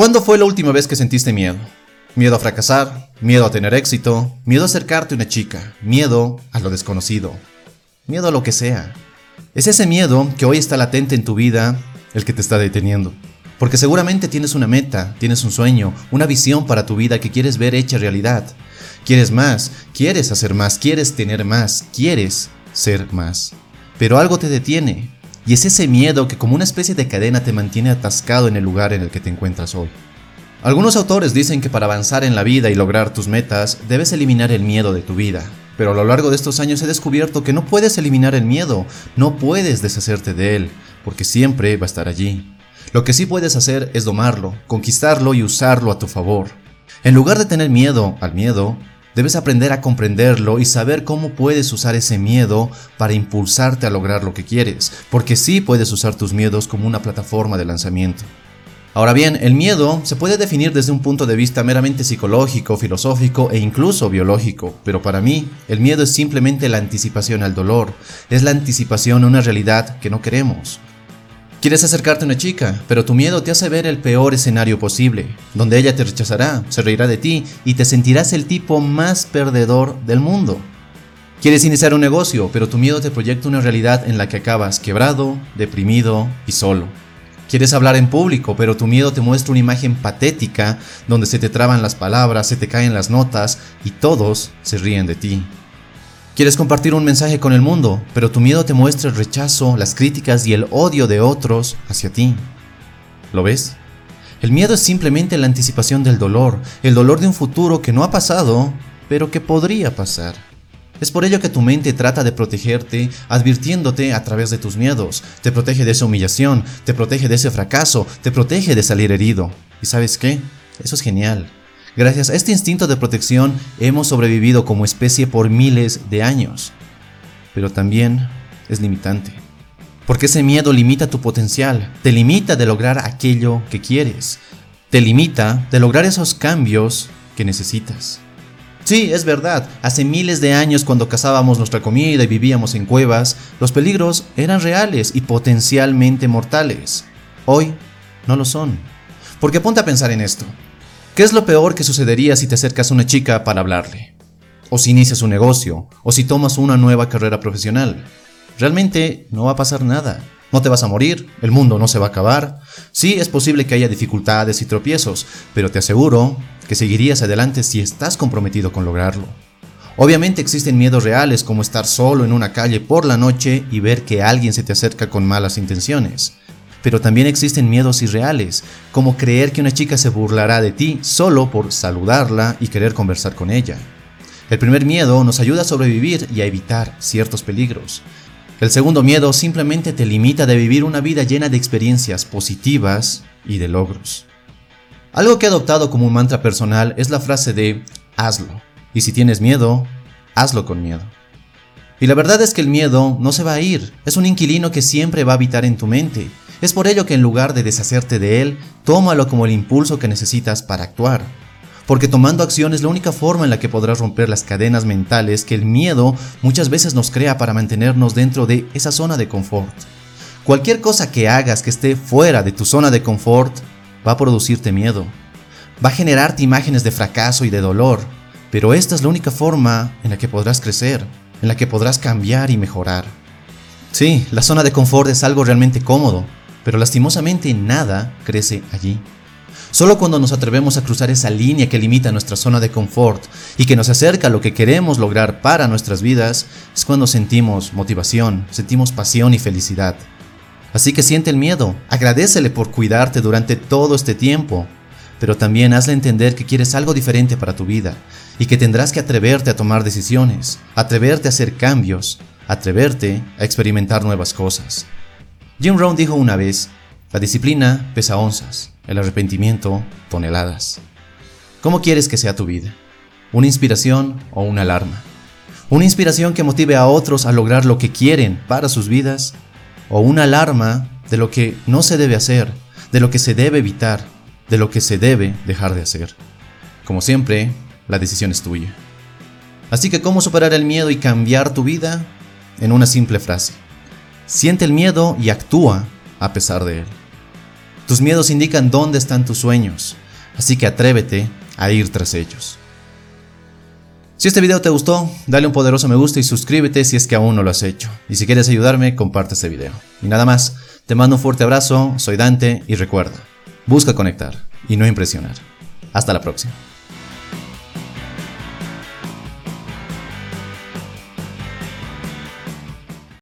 ¿Cuándo fue la última vez que sentiste miedo? Miedo a fracasar, miedo a tener éxito, miedo a acercarte a una chica, miedo a lo desconocido, miedo a lo que sea. Es ese miedo que hoy está latente en tu vida el que te está deteniendo. Porque seguramente tienes una meta, tienes un sueño, una visión para tu vida que quieres ver hecha realidad. Quieres más, quieres hacer más, quieres tener más, quieres ser más. Pero algo te detiene, y es ese miedo que como una especie de cadena te mantiene atascado en el lugar en el que te encuentras hoy. Algunos autores dicen que para avanzar en la vida y lograr tus metas, debes eliminar el miedo de tu vida. Pero a lo largo de estos años he descubierto que no puedes eliminar el miedo, no puedes deshacerte de él, porque siempre va a estar allí. Lo que sí puedes hacer es domarlo, conquistarlo y usarlo a tu favor. En lugar de tener miedo al miedo, Debes aprender a comprenderlo y saber cómo puedes usar ese miedo para impulsarte a lograr lo que quieres, porque sí puedes usar tus miedos como una plataforma de lanzamiento. Ahora bien, el miedo se puede definir desde un punto de vista meramente psicológico, filosófico e incluso biológico, pero para mí el miedo es simplemente la anticipación al dolor, es la anticipación a una realidad que no queremos, Quieres acercarte a una chica, pero tu miedo te hace ver el peor escenario posible, donde ella te rechazará, se reirá de ti y te sentirás el tipo más perdedor del mundo. Quieres iniciar un negocio, pero tu miedo te proyecta una realidad en la que acabas quebrado, deprimido y solo. Quieres hablar en público, pero tu miedo te muestra una imagen patética donde se te traban las palabras, se te caen las notas y todos se ríen de ti. Quieres compartir un mensaje con el mundo, pero tu miedo te muestra el rechazo, las críticas y el odio de otros hacia ti. ¿Lo ves? El miedo es simplemente la anticipación del dolor, el dolor de un futuro que no ha pasado, pero que podría pasar. Es por ello que tu mente trata de protegerte, advirtiéndote a través de tus miedos. Te protege de esa humillación, te protege de ese fracaso, te protege de salir herido. ¿Y sabes qué? Eso es genial. Gracias a este instinto de protección hemos sobrevivido como especie por miles de años. Pero también es limitante. Porque ese miedo limita tu potencial, te limita de lograr aquello que quieres, te limita de lograr esos cambios que necesitas. Sí, es verdad, hace miles de años cuando cazábamos nuestra comida y vivíamos en cuevas, los peligros eran reales y potencialmente mortales. Hoy no lo son. Porque ponte a pensar en esto. ¿Qué es lo peor que sucedería si te acercas a una chica para hablarle? O si inicias un negocio, o si tomas una nueva carrera profesional. Realmente no va a pasar nada. No te vas a morir, el mundo no se va a acabar. Sí, es posible que haya dificultades y tropiezos, pero te aseguro que seguirías adelante si estás comprometido con lograrlo. Obviamente existen miedos reales como estar solo en una calle por la noche y ver que alguien se te acerca con malas intenciones. Pero también existen miedos irreales, como creer que una chica se burlará de ti solo por saludarla y querer conversar con ella. El primer miedo nos ayuda a sobrevivir y a evitar ciertos peligros. El segundo miedo simplemente te limita de vivir una vida llena de experiencias positivas y de logros. Algo que he adoptado como un mantra personal es la frase de hazlo. Y si tienes miedo, hazlo con miedo. Y la verdad es que el miedo no se va a ir, es un inquilino que siempre va a habitar en tu mente es por ello que en lugar de deshacerte de él, tómalo como el impulso que necesitas para actuar. Porque tomando acción es la única forma en la que podrás romper las cadenas mentales que el miedo muchas veces nos crea para mantenernos dentro de esa zona de confort. Cualquier cosa que hagas que esté fuera de tu zona de confort va a producirte miedo. Va a generarte imágenes de fracaso y de dolor. Pero esta es la única forma en la que podrás crecer, en la que podrás cambiar y mejorar. Sí, la zona de confort es algo realmente cómodo, pero lastimosamente nada crece allí. Solo cuando nos atrevemos a cruzar esa línea que limita nuestra zona de confort y que nos acerca a lo que queremos lograr para nuestras vidas, es cuando sentimos motivación, sentimos pasión y felicidad. Así que siente el miedo, agradecele por cuidarte durante todo este tiempo, pero también hazle entender que quieres algo diferente para tu vida y que tendrás que atreverte a tomar decisiones, atreverte a hacer cambios, atreverte a experimentar nuevas cosas. Jim Rohn dijo una vez, la disciplina pesa onzas, el arrepentimiento toneladas. ¿Cómo quieres que sea tu vida? ¿Una inspiración o una alarma? ¿Una inspiración que motive a otros a lograr lo que quieren para sus vidas? ¿O una alarma de lo que no se debe hacer, de lo que se debe evitar, de lo que se debe dejar de hacer? Como siempre, la decisión es tuya. Así que, ¿cómo superar el miedo y cambiar tu vida? En una simple frase. Siente el miedo y actúa a pesar de él. Tus miedos indican dónde están tus sueños, así que atrévete a ir tras ellos. Si este video te gustó, dale un poderoso me gusta y suscríbete si es que aún no lo has hecho. Y si quieres ayudarme, comparte este video. Y nada más, te mando un fuerte abrazo, soy Dante y recuerda, busca conectar y no impresionar. Hasta la próxima.